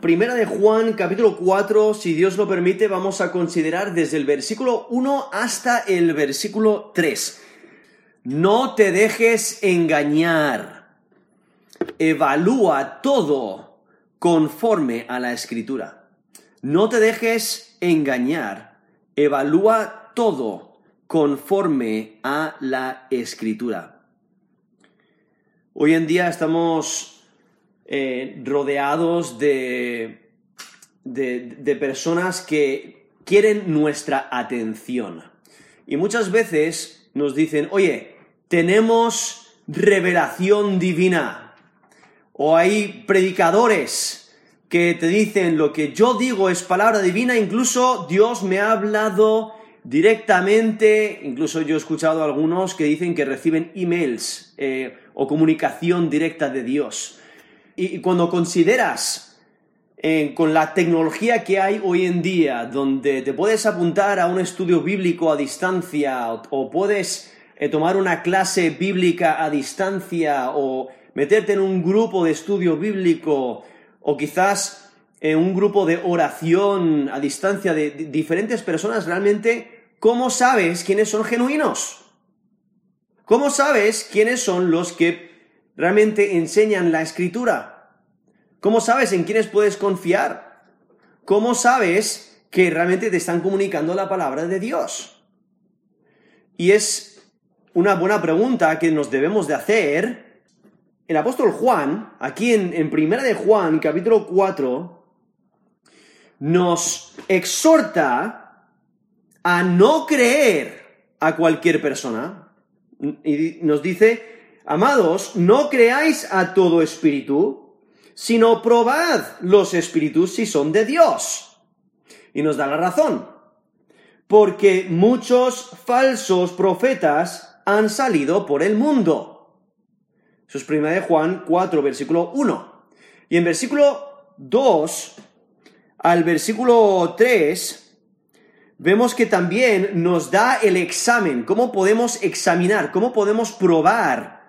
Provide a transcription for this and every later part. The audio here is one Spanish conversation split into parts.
Primera de Juan, capítulo 4, si Dios lo permite, vamos a considerar desde el versículo 1 hasta el versículo 3. No te dejes engañar. Evalúa todo conforme a la escritura. No te dejes engañar. Evalúa todo conforme a la escritura. Hoy en día estamos eh, rodeados de, de, personas que quieren nuestra atención. Y muchas veces nos dicen, oye, tenemos revelación divina. O hay predicadores que te dicen lo que yo digo es palabra divina, incluso Dios me ha hablado directamente, incluso yo he escuchado a algunos que dicen que reciben emails eh, o comunicación directa de Dios y cuando consideras eh, con la tecnología que hay hoy en día, donde te puedes apuntar a un estudio bíblico a distancia o, puedes eh, tomar una clase bíblica a distancia o meterte en un grupo de estudio bíblico o quizás en un grupo de oración a distancia de diferentes personas, realmente, ¿cómo sabes quiénes son genuinos? ¿Cómo sabes quiénes son los que realmente enseñan la escritura? ¿Cómo sabes en quiénes puedes confiar? ¿Cómo sabes que realmente te están comunicando la palabra de Dios? Y es una buena pregunta que nos debemos de hacer. El apóstol Juan, aquí en, en Primera de Juan, capítulo 4, nos exhorta a no creer a cualquier persona. Y nos dice, Amados, no creáis a todo espíritu, sino probad los espíritus si son de Dios. Y nos da la razón. Porque muchos falsos profetas han salido por el mundo. Eso es 1 de Juan 4, versículo 1. Y en versículo 2 al versículo 3 vemos que también nos da el examen, cómo podemos examinar, cómo podemos probar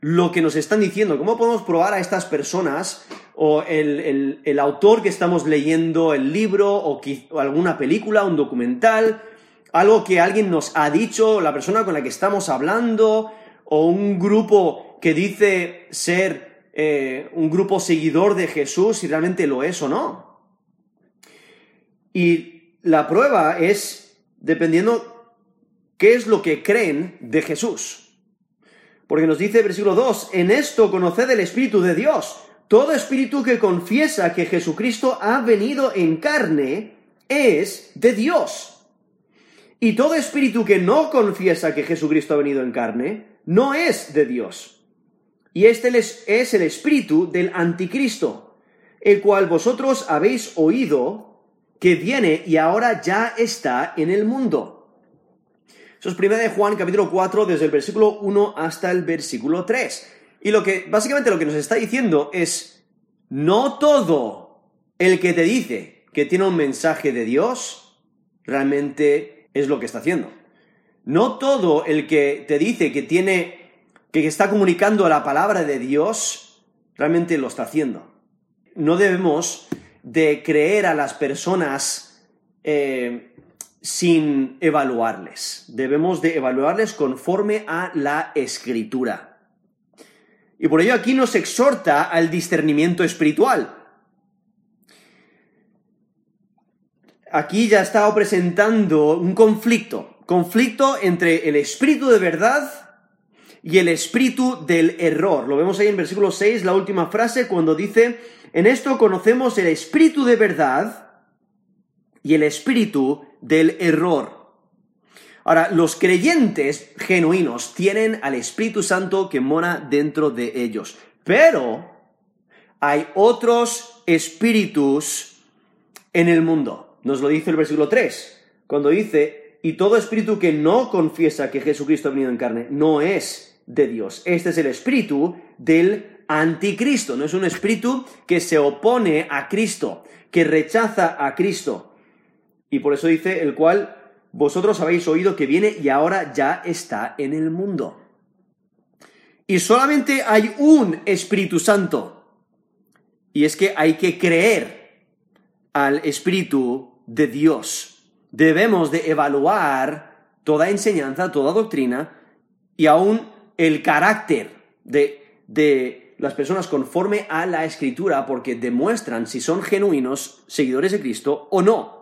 lo que nos están diciendo, cómo podemos probar a estas personas o el, autor que estamos leyendo, el libro o, alguna película, un documental, algo que alguien nos ha dicho, la persona con la que estamos hablando, o un grupo que dice ser eh, un grupo seguidor de Jesús, si realmente lo es o no. Y la prueba es dependiendo qué es lo que creen de Jesús. Porque nos dice versículo 2, en esto conoced el Espíritu de Dios. Todo espíritu que confiesa que Jesucristo ha venido en carne es de Dios. Y todo espíritu que no confiesa que Jesucristo ha venido en carne no es de Dios. Y este es el espíritu del anticristo, el cual vosotros habéis oído que viene y ahora ya está en el mundo. Eso es 1 de Juan capítulo 4 desde el versículo 1 hasta el versículo 3. Y lo que, básicamente lo que nos está diciendo es, no todo el que te dice que tiene un mensaje de Dios realmente es lo que está haciendo. No todo el que te dice que tiene, que está comunicando la palabra de Dios, realmente lo está haciendo. No debemos de creer a las personas eh, sin evaluarles. Debemos de evaluarles conforme a la escritura. Y por ello aquí nos exhorta al discernimiento espiritual. Aquí ya estado presentando un conflicto, conflicto entre el espíritu de verdad y el espíritu del error. Lo vemos ahí en versículo 6, la última frase, cuando dice, en esto conocemos el espíritu de verdad y el espíritu del error. Ahora, los creyentes genuinos tienen al Espíritu Santo que mora dentro de ellos, pero hay otros espíritus en el mundo. Nos lo dice el versículo 3, cuando dice, y todo espíritu que no confiesa que Jesucristo ha venido en carne no es de Dios. Este es el espíritu del anticristo, no es un espíritu que se opone a Cristo, que rechaza a Cristo. Y por eso dice el cual vosotros habéis oído que viene y ahora ya está en el mundo. Y solamente hay un Espíritu Santo. Y es que hay que creer al Espíritu de Dios. Debemos de evaluar toda enseñanza, toda doctrina y aún el carácter de, de las personas conforme a la Escritura porque demuestran si son genuinos seguidores de Cristo o no.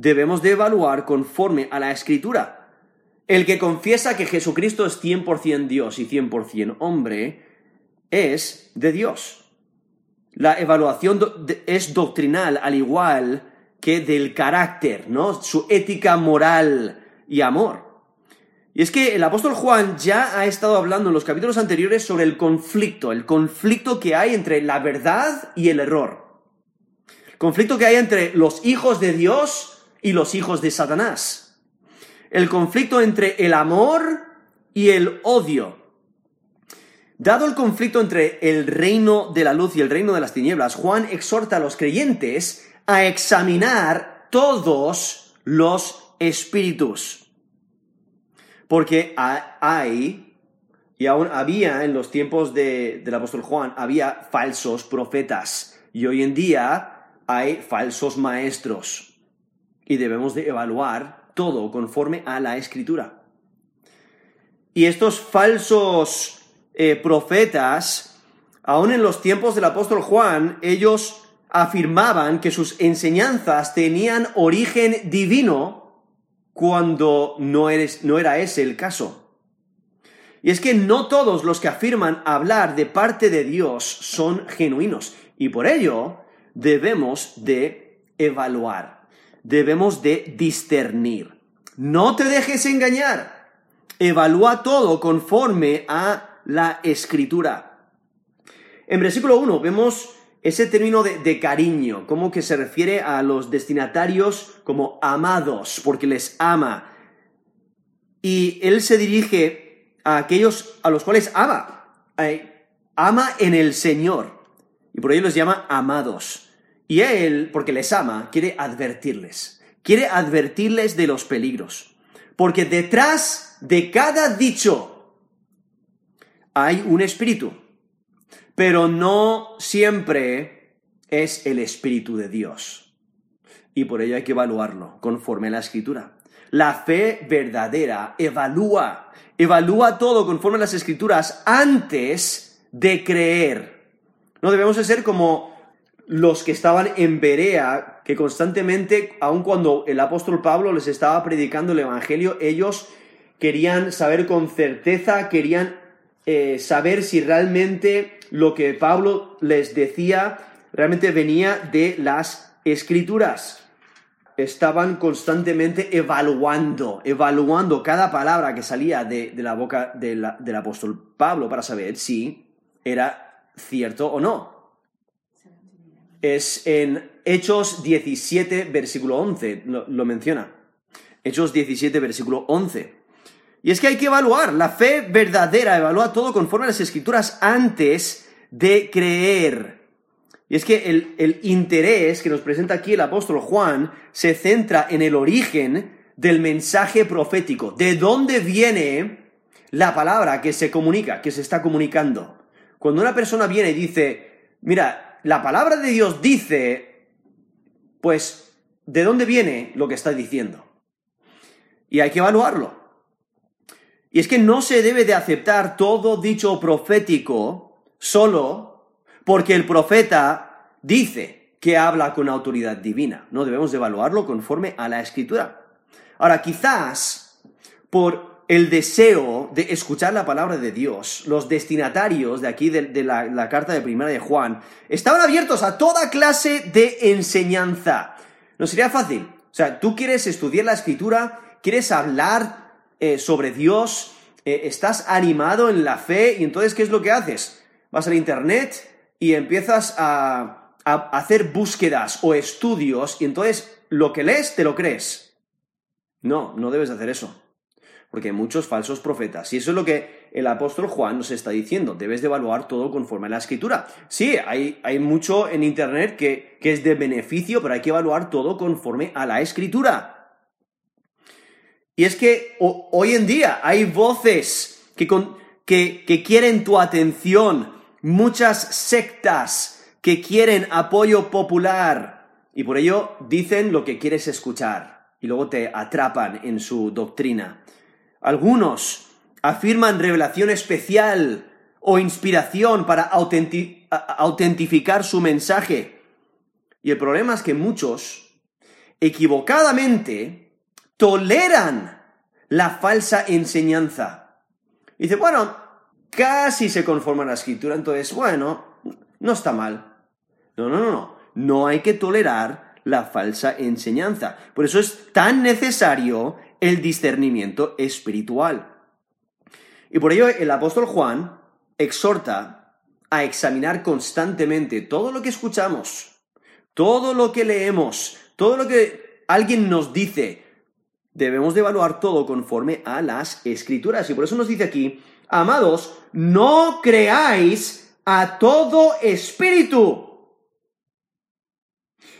Debemos de evaluar conforme a la Escritura. El que confiesa que Jesucristo es 100% Dios y 100% hombre es de Dios. La evaluación es doctrinal al igual que del carácter, ¿no? Su ética moral y amor. Y es que el apóstol Juan ya ha estado hablando en los capítulos anteriores sobre el conflicto, el conflicto que hay entre la verdad y el error. El conflicto que hay entre los hijos de Dios y los hijos de Satanás. El conflicto entre el amor y el odio. Dado el conflicto entre el reino de la luz y el reino de las tinieblas, Juan exhorta a los creyentes a examinar todos los espíritus. Porque hay, y aún había en los tiempos del apóstol Juan, había falsos profetas. Y hoy en día hay falsos maestros. Y debemos de evaluar todo conforme a la escritura. Y estos falsos eh, profetas, aún en los tiempos del apóstol Juan, ellos afirmaban que sus enseñanzas tenían origen divino cuando no, no era ese el caso. Y es que no todos los que afirman hablar de parte de Dios son genuinos. Y por ello debemos de evaluar, debemos de discernir. No te dejes engañar. Evalúa todo conforme a la escritura. En versículo 1 vemos ese término de, cariño, como que se refiere a los destinatarios como amados, porque les ama. Y él se dirige a aquellos a los cuales ama. ama en el Señor. Y por ello les llama amados. Y él, porque les ama, quiere advertirles. Quiere advertirles de los peligros. Porque detrás de cada dicho hay un espíritu pero no siempre es el Espíritu de Dios. Y por ello hay que evaluarlo conforme a la Escritura. La fe verdadera evalúa, evalúa todo conforme a las Escrituras antes de creer. No debemos de ser como los que estaban en Berea, que constantemente, aun cuando el apóstol Pablo les estaba predicando el Evangelio, ellos querían saber con certeza, querían eh, saber si realmente lo que Pablo les decía realmente venía de las escrituras. Estaban constantemente evaluando, evaluando cada palabra que salía de, la boca del apóstol Pablo para saber si era cierto o no. Es en Hechos 17, versículo 11, lo, menciona. Hechos 17, versículo 11. Y es que hay que evaluar, la fe verdadera evalúa todo conforme a las escrituras antes de creer. Y es que el, interés que nos presenta aquí el apóstol Juan se centra en el origen del mensaje profético, de dónde viene la palabra que se comunica, que se está comunicando. Cuando una persona viene y dice, mira, la palabra de Dios dice, pues, ¿de dónde viene lo que está diciendo? Y hay que evaluarlo. Y es que no se debe de aceptar todo dicho profético solo porque el profeta dice que habla con autoridad divina. No debemos de evaluarlo conforme a la escritura. Ahora, quizás por el deseo de escuchar la palabra de Dios, los destinatarios de aquí de, la, carta de primera de Juan estaban abiertos a toda clase de enseñanza. No sería fácil. O sea, tú quieres estudiar la escritura, quieres hablar eh, sobre Dios, eh, estás animado en la fe y entonces ¿qué es lo que haces? Vas al Internet y empiezas a, a hacer búsquedas o estudios y entonces lo que lees te lo crees. No, no debes hacer eso. Porque hay muchos falsos profetas. Y eso es lo que el apóstol Juan nos está diciendo. Debes de evaluar todo conforme a la escritura. Sí, hay, hay mucho en Internet que, que es de beneficio, pero hay que evaluar todo conforme a la escritura. Y es que hoy en día hay voces que, que quieren tu atención, muchas sectas que quieren apoyo popular, y por ello dicen lo que quieres escuchar y luego te atrapan en su doctrina. Algunos afirman revelación especial o inspiración para autentificar su mensaje. Y el problema es que muchos, equivocadamente, toleran la falsa enseñanza. Dice, bueno, casi se conforma a la escritura, entonces, bueno, no está mal. No, no, no, no. No hay que tolerar la falsa enseñanza. Por eso es tan necesario el discernimiento espiritual. Y por ello el apóstol Juan exhorta a examinar constantemente todo lo que escuchamos, todo lo que leemos, todo lo que alguien nos dice. Debemos de evaluar todo conforme a las escrituras. Y por eso nos dice aquí, amados, no creáis a todo espíritu,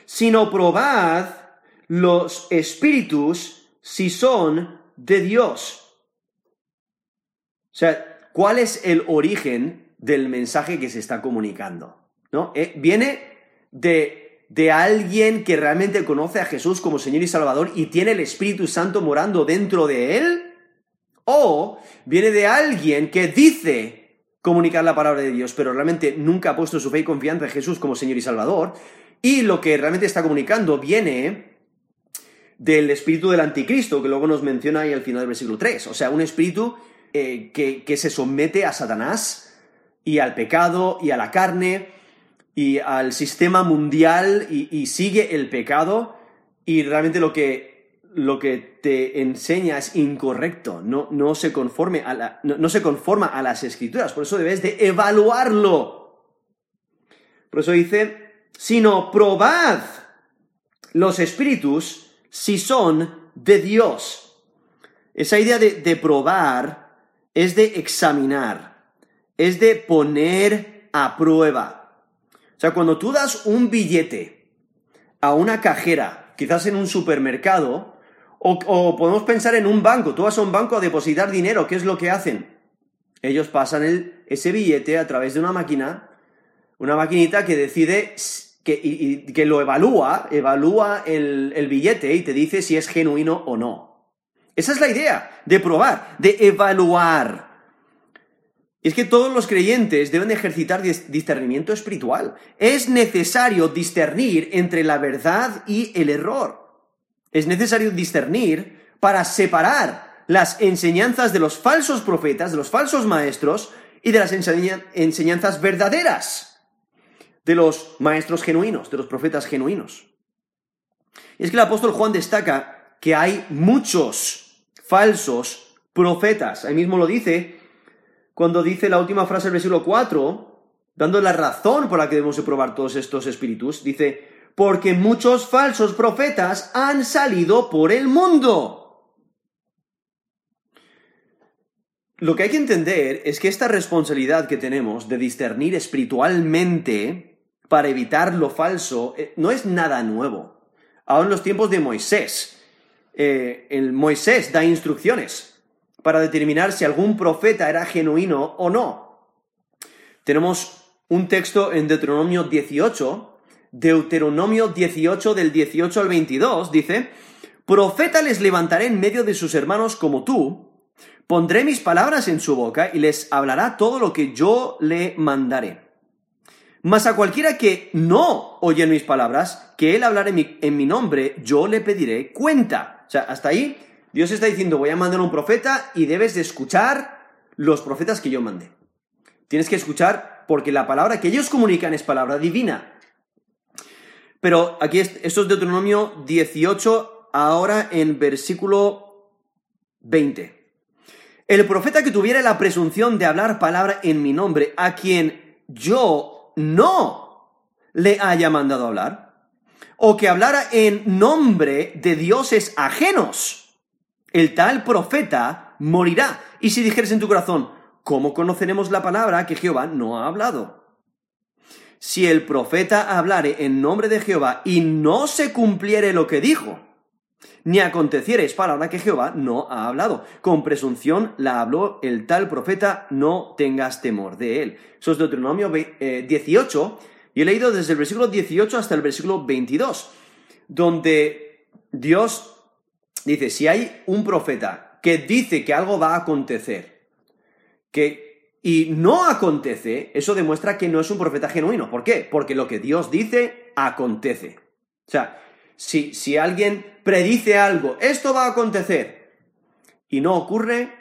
sino probad los espíritus si son de Dios o sea, ¿cuál es el origen del mensaje que se está comunicando? ¿No? Eh, viene de, de alguien que realmente conoce a Jesús como Señor y Salvador y tiene el Espíritu Santo morando dentro de él. O viene de alguien que dice comunicar la palabra de Dios, pero realmente nunca ha puesto su fe y confianza en Jesús como Señor y Salvador. Y lo que realmente está comunicando viene del espíritu del anticristo, que luego nos menciona ahí al final del versículo 3. O sea, un espíritu eh, que, se somete a Satanás y al pecado y a la carne y al sistema mundial y, sigue el pecado y realmente lo que, lo que te enseña es incorrecto, no, no, se conforme a no, se conforma a las escrituras, por eso debes de evaluarlo. Por eso dice, sino probad los espíritus si son de Dios. Esa idea de, de probar es de examinar, es de poner a prueba. O sea, cuando tú das un billete a una cajera, quizás en un supermercado, o, podemos pensar en un banco, tú vas a un banco a depositar dinero, ¿qué es lo que hacen? Ellos pasan ese billete a través de una máquina, una maquinita que decide que, y, que lo evalúa, evalúa el, el billete y te dice si es genuino o no. Esa es la idea, de probar, de evaluar. Y es que todos los creyentes deben ejercitar discernimiento espiritual. Es necesario discernir entre la verdad y el error. Es necesario discernir para separar las enseñanzas de los falsos profetas, de los falsos maestros y de las enseñanzas verdaderas, de los maestros genuinos, de los profetas genuinos. Y es que el apóstol Juan destaca que hay muchos falsos profetas. Ahí mismo lo dice cuando dice la última frase del versículo 4, dando la razón por la que debemos probar todos estos espíritus, dice, porque muchos falsos profetas han salido por el mundo. Lo que hay que entender es que esta responsabilidad que tenemos de discernir espiritualmente para evitar lo falso eh, no es nada nuevo. Aún en los tiempos de Moisés, eh, el Moisés da instrucciones para determinar si algún profeta era genuino o no. Tenemos un texto en Deuteronomio 18, Deuteronomio 18 del 18 al 22, dice, Profeta les levantaré en medio de sus hermanos como tú, pondré mis palabras en su boca y les hablará todo lo que yo le mandaré. Mas a cualquiera que no oye mis palabras, que él hablará en mi nombre, yo le pediré cuenta. O sea, hasta ahí Dios está diciendo, voy a mandar un profeta y debes de escuchar los profetas que yo mandé. Tienes que escuchar porque la palabra que ellos comunican es palabra divina. Pero aquí esto es Deuteronomio 18, ahora en versículo 20. El profeta que tuviera la presunción de hablar palabra en mi nombre, a quien yo no le haya mandado hablar, o que hablara en nombre de dioses ajenos, el tal profeta morirá. Y si dijeres en tu corazón, ¿cómo conoceremos la palabra que Jehová no ha hablado? Si el profeta hablare en nombre de Jehová y no se cumpliere lo que dijo, ni aconteciere es palabra que Jehová no ha hablado. Con presunción la habló el tal profeta, no tengas temor de él. Eso es Deuteronomio 18, eh, y he leído desde el versículo 18 hasta el versículo 22. donde Dios dice, si hay un profeta que dice que algo va a acontecer, que y no acontece, eso demuestra que no es un profeta genuino. ¿Por qué? Porque lo que Dios dice acontece. O sea, si, si alguien predice algo, esto va a acontecer, y no ocurre,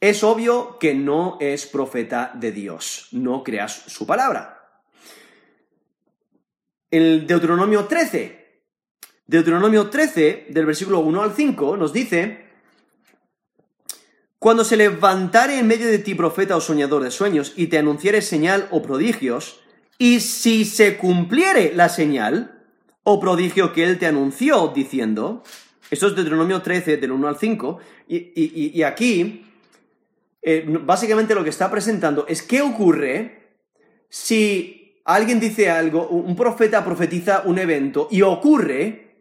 es obvio que no es profeta de Dios. No creas su palabra. El Deuteronomio 13. Deuteronomio 13, del versículo 1 al 5, nos dice, Cuando se levantare en medio de ti profeta o soñador de sueños y te anunciere señal o prodigios, y si se cumpliere la señal o prodigio que él te anunció diciendo, esto es Deuteronomio 13, del 1 al 5, y, aquí eh, básicamente lo que está presentando es qué ocurre si alguien dice algo, un profeta profetiza un evento y ocurre,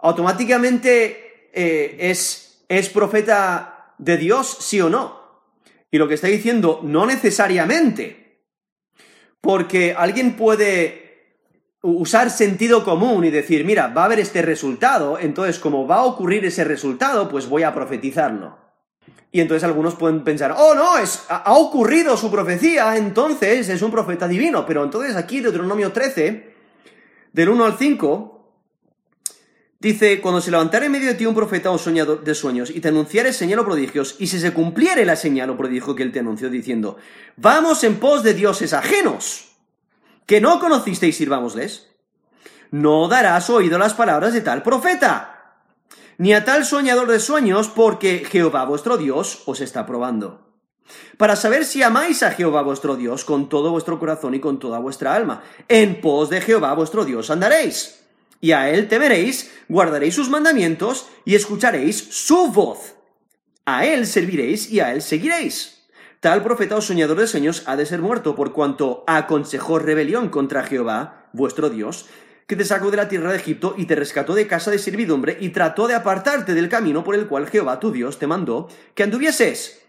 automáticamente eh, es, es profeta de Dios, sí o no. Y lo que está diciendo, no necesariamente. Porque alguien puede usar sentido común y decir, mira, va a haber este resultado, entonces como va a ocurrir ese resultado, pues voy a profetizarlo. Y entonces algunos pueden pensar, oh no, es, ha ocurrido su profecía, entonces es un profeta divino. Pero entonces aquí, Deuteronomio 13, del 1 al 5, dice, cuando se levantare en medio de ti un profeta o soñador de sueños y te anunciare señal o prodigios, y si se cumpliere la señal o prodigio que él te anunció diciendo, vamos en pos de dioses ajenos, que no conocisteis, sirvámosles, no darás oído las palabras de tal profeta ni a tal soñador de sueños, porque Jehová vuestro Dios os está probando. Para saber si amáis a Jehová vuestro Dios con todo vuestro corazón y con toda vuestra alma. En pos de Jehová vuestro Dios andaréis. Y a él temeréis, guardaréis sus mandamientos y escucharéis su voz. A él serviréis y a él seguiréis. Tal profeta o soñador de sueños ha de ser muerto por cuanto aconsejó rebelión contra Jehová vuestro Dios que te sacó de la tierra de Egipto y te rescató de casa de servidumbre y trató de apartarte del camino por el cual Jehová tu Dios te mandó que anduvieses.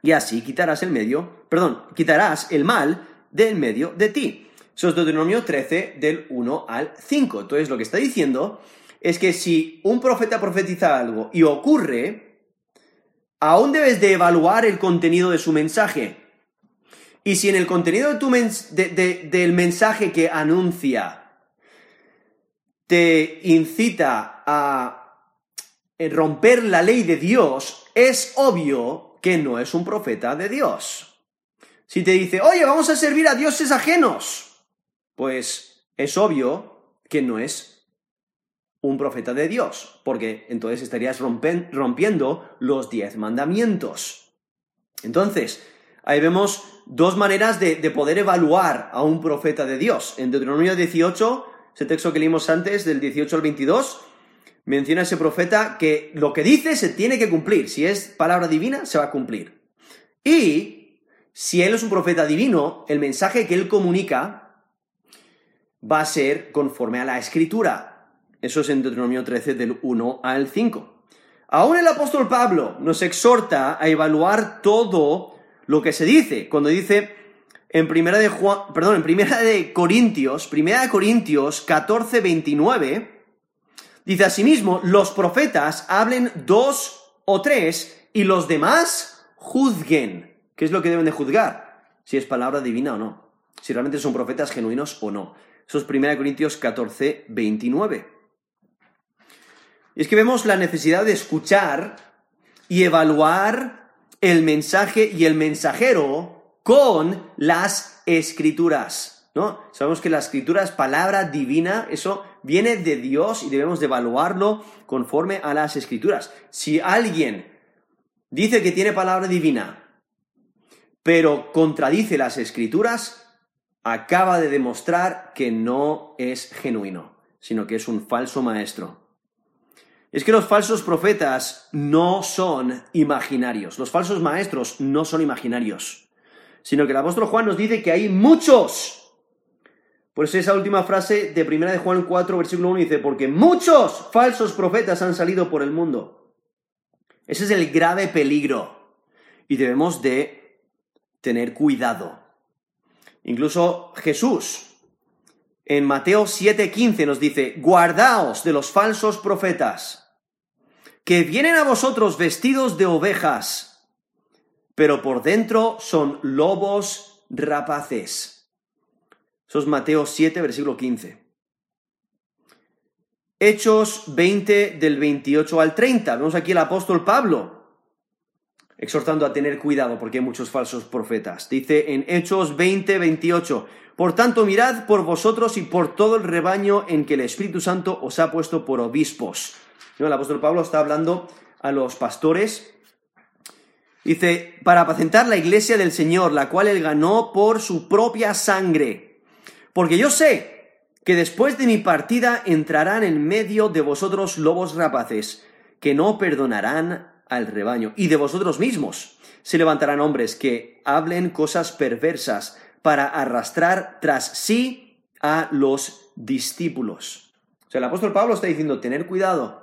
Y así quitarás el medio, perdón, quitarás el mal del medio de ti. Eso es Deuteronomio 13 del 1 al 5. Entonces lo que está diciendo es que si un profeta profetiza algo y ocurre, aún debes de evaluar el contenido de su mensaje. Y si en el contenido de tu del mensaje que anuncia te incita a romper la ley de Dios, es obvio que no es un profeta de Dios. Si te dice, oye, vamos a servir a dioses ajenos, pues es obvio que no es un profeta de Dios, porque entonces estarías rompiendo los diez mandamientos. Entonces, ahí vemos dos maneras de, de poder evaluar a un profeta de Dios. En Deuteronomio 18 ese texto que leímos antes, del 18 al 22, menciona ese profeta que lo que dice se tiene que cumplir. Si es palabra divina, se va a cumplir. Y si él es un profeta divino, el mensaje que él comunica va a ser conforme a la escritura. Eso es en Deuteronomio 13 del 1 al 5. Aún el apóstol Pablo nos exhorta a evaluar todo lo que se dice. Cuando dice, en primera de Juan, perdón, en primera de Corintios, primera de Corintios 14, 29, dice asimismo, los profetas hablen dos o tres y los demás juzguen. ¿Qué es lo que deben de juzgar? Si es palabra divina o no. Si realmente son profetas genuinos o no. Eso es primera de Corintios 14, 29. Es que vemos la necesidad de escuchar y evaluar el mensaje y el mensajero con las escrituras, ¿no? Sabemos que la escritura es palabra divina, eso viene de Dios y debemos de evaluarlo conforme a las escrituras. Si alguien dice que tiene palabra divina, pero contradice las escrituras, acaba de demostrar que no es genuino, sino que es un falso maestro. Es que los falsos profetas no son imaginarios, los falsos maestros no son imaginarios sino que el apóstol Juan nos dice que hay muchos. Por eso esa última frase de 1 de Juan 4, versículo 1 dice, porque muchos falsos profetas han salido por el mundo. Ese es el grave peligro. Y debemos de tener cuidado. Incluso Jesús En Mateo 7:15 nos dice, guardaos de los falsos profetas, que vienen a vosotros vestidos de ovejas, pero por dentro son lobos rapaces. Eso es Mateo 7, versículo 15. Hechos 20 del 28 al 30. Vemos aquí el apóstol Pablo exhortando a tener cuidado porque hay muchos falsos profetas. Dice en Hechos 20, 28, Por tanto, mirad por vosotros y por todo el rebaño en que el Espíritu Santo os ha puesto por obispos. El apóstol Pablo está hablando a los pastores. Dice, para apacentar la iglesia del Señor, la cual él ganó por su propia sangre. Porque yo sé que después de mi partida entrarán en medio de vosotros lobos rapaces, que no perdonarán al rebaño. Y de vosotros mismos se levantarán hombres que hablen cosas perversas para arrastrar tras sí a los discípulos. O sea, el apóstol Pablo está diciendo, tener cuidado,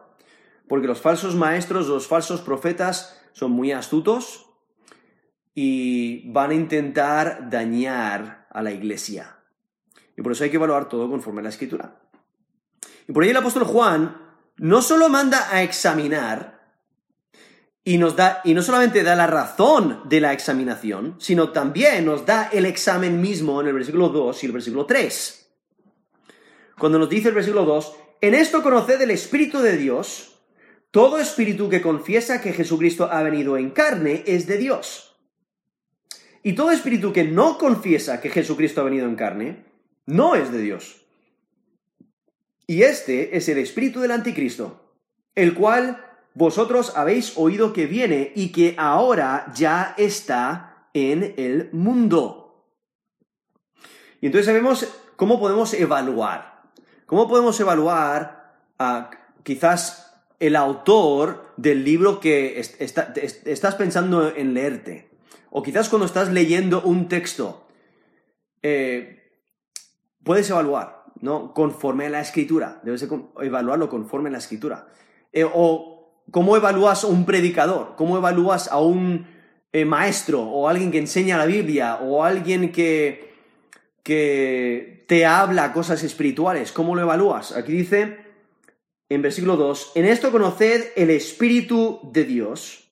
porque los falsos maestros, los falsos profetas son muy astutos y van a intentar dañar a la iglesia. Y por eso hay que evaluar todo conforme a la escritura. Y por ahí el apóstol Juan no solo manda a examinar, y nos da, y no solamente da la razón de la examinación, sino también nos da el examen mismo en el versículo 2 y el versículo 3. Cuando nos dice el versículo 2, en esto conoced el Espíritu de Dios, todo espíritu que confiesa que Jesucristo ha venido en carne es de Dios. Y todo espíritu que no confiesa que Jesucristo ha venido en carne, no es de Dios. Y este es el espíritu del anticristo, el cual vosotros habéis oído que viene y que ahora ya está en el mundo. Y entonces sabemos cómo podemos evaluar. ¿Cómo podemos evaluar a quizás el autor del libro que estás pensando en leerte? O quizás cuando estás leyendo un texto, eh, puedes evaluar, ¿no? Conforme a la escritura. Debes evaluarlo conforme a la escritura. Eh, o ¿Cómo evalúas a un predicador? ¿Cómo evalúas a un eh, maestro o alguien que enseña la Biblia o alguien que, que te habla cosas espirituales? ¿Cómo lo evalúas? Aquí dice en versículo 2, en esto conoced el Espíritu de Dios.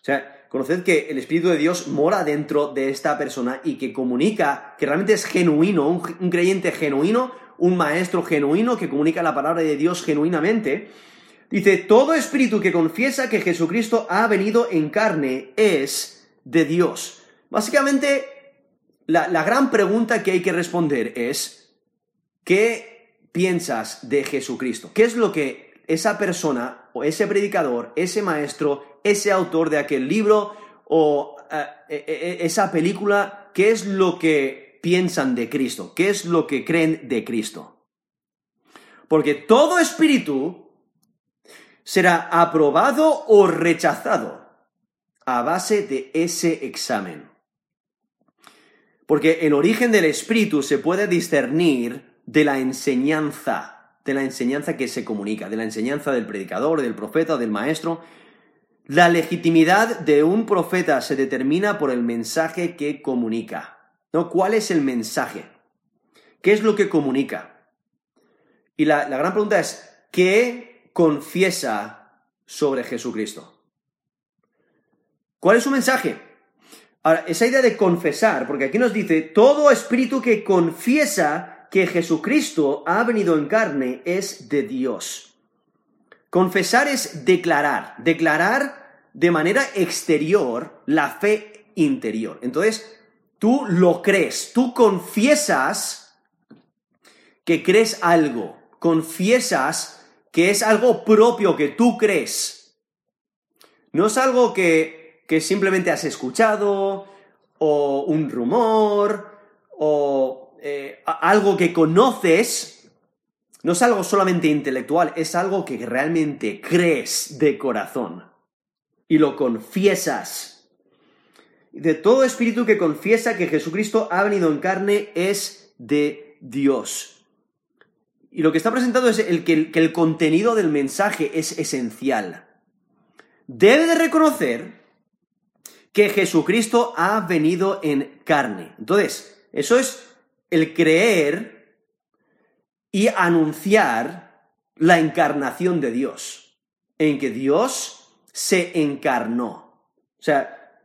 O sea, conoced que el Espíritu de Dios mora dentro de esta persona y que comunica, que realmente es genuino, un creyente genuino, un maestro genuino que comunica la palabra de Dios genuinamente. Dice, todo espíritu que confiesa que Jesucristo ha venido en carne es de Dios. Básicamente, la, gran pregunta que hay que responder es, ¿qué piensas de Jesucristo? ¿Qué es lo que esa persona o ese predicador, ese maestro, ese autor de aquel libro o eh, eh, eh, esa película, qué es lo que piensan de Cristo? ¿Qué es lo que creen de Cristo? Porque todo espíritu será aprobado o rechazado a base de ese examen. Porque el origen del espíritu se puede discernir de la enseñanza, de la enseñanza que se comunica, de la enseñanza del predicador, del profeta, del maestro. La legitimidad de un profeta se determina por el mensaje que comunica. ¿no? ¿Cuál es el mensaje? ¿Qué es lo que comunica? Y la, la gran pregunta es, ¿qué confiesa sobre Jesucristo. ¿Cuál es su mensaje? Ahora, esa idea de confesar, porque aquí nos dice, todo espíritu que confiesa que Jesucristo ha venido en carne es de Dios. Confesar es declarar, declarar de manera exterior la fe interior. Entonces, tú lo crees, tú confiesas que crees algo, confiesas que es algo propio que tú crees. No es algo que, que simplemente has escuchado, o un rumor, o eh, algo que conoces. No es algo solamente intelectual, es algo que realmente crees de corazón y lo confiesas. De todo espíritu que confiesa que Jesucristo ha venido en carne es de Dios. Y lo que está presentado es el que, el contenido del mensaje es esencial. Debe de reconocer que Jesucristo ha venido en carne. Entonces, eso es el creer y anunciar la encarnación de Dios, en que Dios se encarnó. O sea,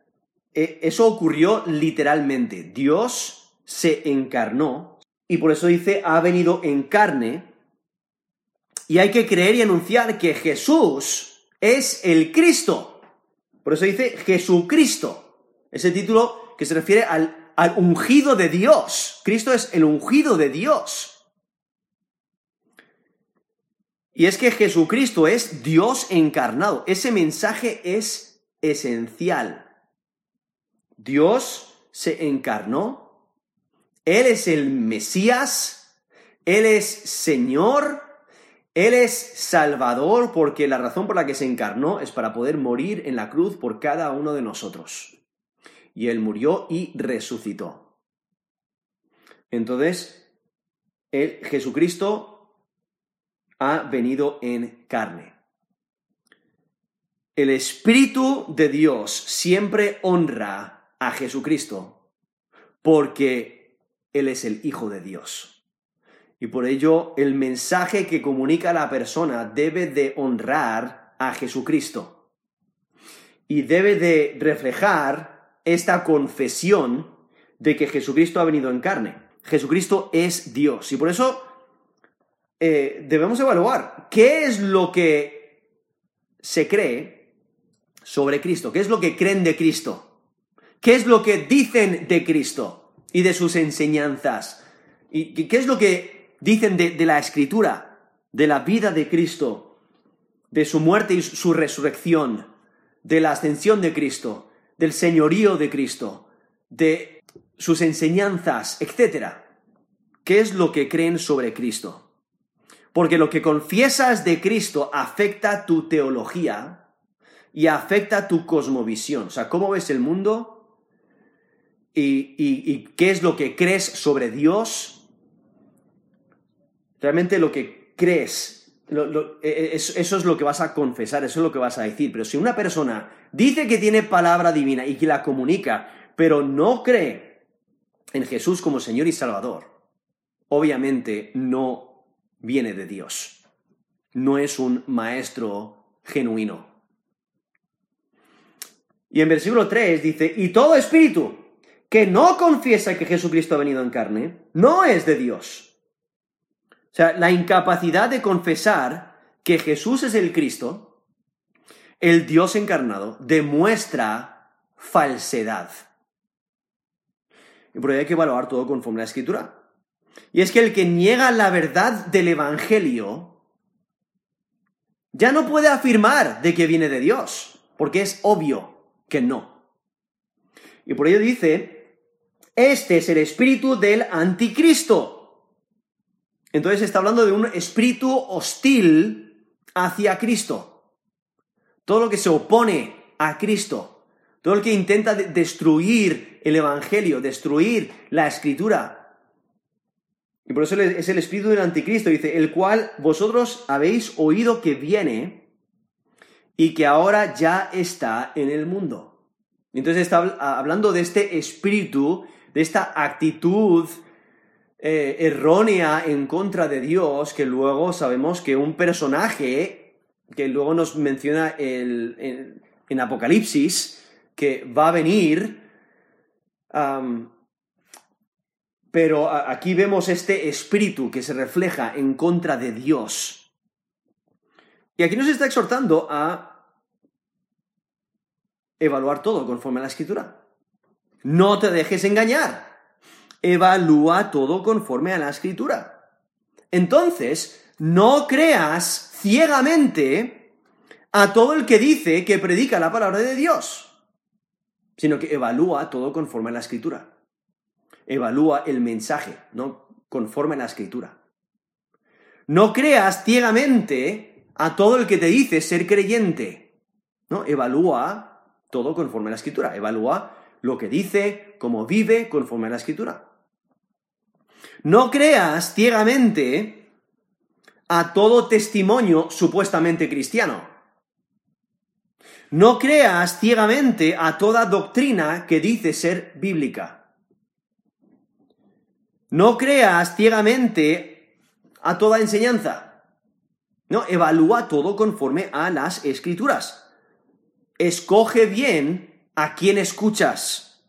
e, eso ocurrió literalmente. Dios se encarnó y por eso dice, ha venido en carne. Y hay que creer y anunciar que Jesús es el Cristo. Por eso dice Jesucristo. Ese título que se refiere al, al ungido de Dios. Cristo es el ungido de Dios. Y es que Jesucristo es Dios encarnado. Ese mensaje es esencial. Dios se encarnó. Él es el Mesías. Él es Señor. Él es Salvador porque la razón por la que se encarnó es para poder morir en la cruz por cada uno de nosotros. Y Él murió y resucitó. Entonces, Jesucristo ha venido en carne. El Espíritu de Dios siempre honra a Jesucristo porque Él es el Hijo de Dios. Y por ello el mensaje que comunica la persona debe de honrar a Jesucristo. Y debe de reflejar esta confesión de que Jesucristo ha venido en carne. Jesucristo es Dios. Y por eso eh, debemos evaluar qué es lo que se cree sobre Cristo, qué es lo que creen de Cristo, qué es lo que dicen de Cristo y de sus enseñanzas, y qué es lo que dicen de, de la escritura, de la vida de Cristo, de su muerte y su resurrección, de la ascensión de Cristo, del señorío de Cristo, de sus enseñanzas, etc. ¿Qué es lo que creen sobre Cristo? Porque lo que confiesas de Cristo afecta tu teología y afecta tu cosmovisión. O sea, cómo ves el mundo y, qué es lo que crees sobre Dios. Realmente lo que crees, e, e, eso es lo que vas a confesar, eso es lo que vas a decir. Pero si una persona dice que tiene palabra divina y que la comunica, pero no cree en Jesús como Señor y Salvador, obviamente no viene de Dios. No es un maestro genuino. Y en versículo 3 dice, y todo espíritu que no confiesa que Jesucristo ha venido en carne, no es de Dios. O sea, la incapacidad de confesar que Jesús es el Cristo, el Dios encarnado, demuestra falsedad. Y por ello hay que evaluar todo conforme a la escritura. Y es que el que niega la verdad del Evangelio ya no puede afirmar de que viene de Dios, porque es obvio que no. Y por ello dice, este es el espíritu del anticristo. Entonces está hablando de un espíritu hostil hacia Cristo. Todo lo que se opone a Cristo, todo el que intenta destruir el Evangelio, destruir la escritura, y por eso es el espíritu del anticristo, dice, el cual vosotros habéis oído que viene y que ahora ya está en el mundo. Entonces está hablando de este espíritu, de esta actitud eh, errónea en contra de Dios, que luego sabemos que un personaje, que luego nos menciona el, en, Apocalipsis, que va a venir, pero aquí vemos este espíritu que se refleja en contra de Dios. Y aquí nos está exhortando a evaluar todo conforme a la escritura. No te dejes engañar. Evalúa todo conforme a la escritura. Entonces, no creas ciegamente a todo el que dice que predica la palabra de Dios, sino que evalúa todo conforme a la escritura evalúa el mensaje, ¿no? Conforme a la escritura. No creas ciegamente a todo el que te dice ser creyente, ¿no? Evalúa todo conforme a la escritura, evalúa lo que dice, cómo vive conforme a la escritura. No creas ciegamente a todo testimonio supuestamente cristiano. No creas ciegamente a toda doctrina que dice ser bíblica. No creas ciegamente a toda enseñanza. No, evalúa todo conforme a las escrituras. Escoge bien a quién escuchas.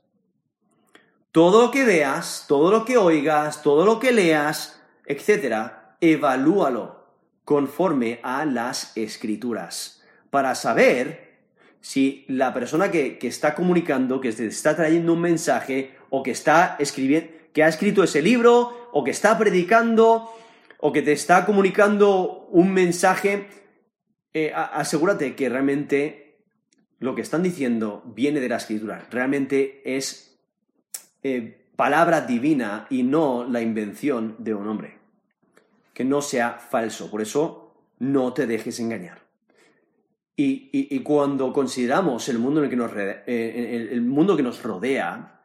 Todo lo que veas, todo lo que oigas, todo lo que leas, etcétera, evalúalo conforme a las escrituras para saber si la persona que, que, está comunicando, que te está trayendo un mensaje o que está escribiendo, que ha escrito ese libro o que está predicando o que te está comunicando un mensaje, eh, asegúrate que realmente lo que están diciendo viene de la escritura, realmente es eh, palabra divina y no la invención de un hombre. Que no sea falso, por eso no te dejes engañar. Y, cuando consideramos el mundo, en el, que nos, eh, el mundo que nos rodea,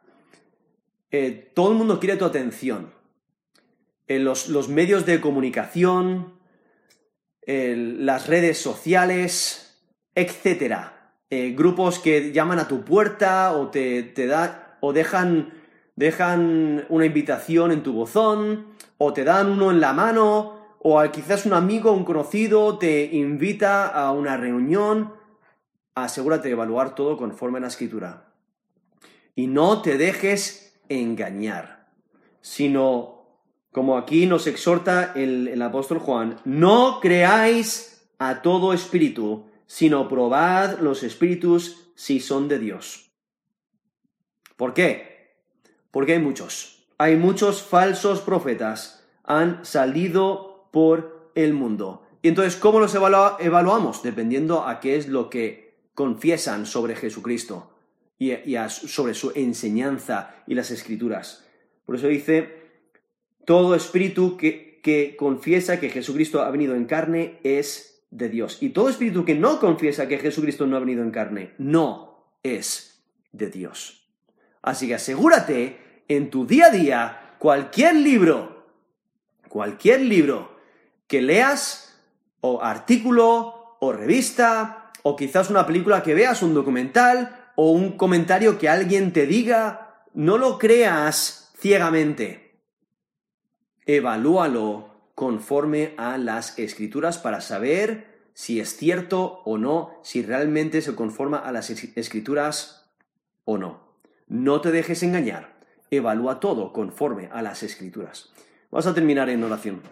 todo el mundo quiere tu atención los, medios de comunicación, las redes sociales, etc. Eh, grupos que llaman a tu puerta o te, te da, o dejan, dejan una invitación en tu buzón, o te dan uno en la mano, o quizás un amigo, un conocido te invita a una reunión. Asegúrate de evaluar todo conforme a la escritura. Y no te dejes engañar, sino como aquí nos exhorta el, apóstol Juan, no creáis a todo espíritu, sino probad los espíritus si son de Dios. ¿Por qué? Porque hay muchos. Hay muchos falsos profetas. Han salido por el mundo. Y entonces, ¿cómo los evaluamos? Dependiendo a qué es lo que confiesan sobre Jesucristo y, sobre su enseñanza y las escrituras. Por eso dice todo espíritu que, que confiesa que Jesucristo ha venido en carne es de Dios. Y todo espíritu que no confiesa que Jesucristo no ha venido en carne no es de Dios. Así que asegúrate en tu día a día, cualquier libro, cualquier libro que leas, o artículo, o revista, o quizás una película que veas, un documental, o un comentario que alguien te diga, no lo creas ciegamente evalúalo conforme a las escrituras para saber si es cierto o no, si realmente se conforma a las escrituras o no. No te dejes engañar, evalúa todo conforme a las escrituras. Vamos a terminar en oración.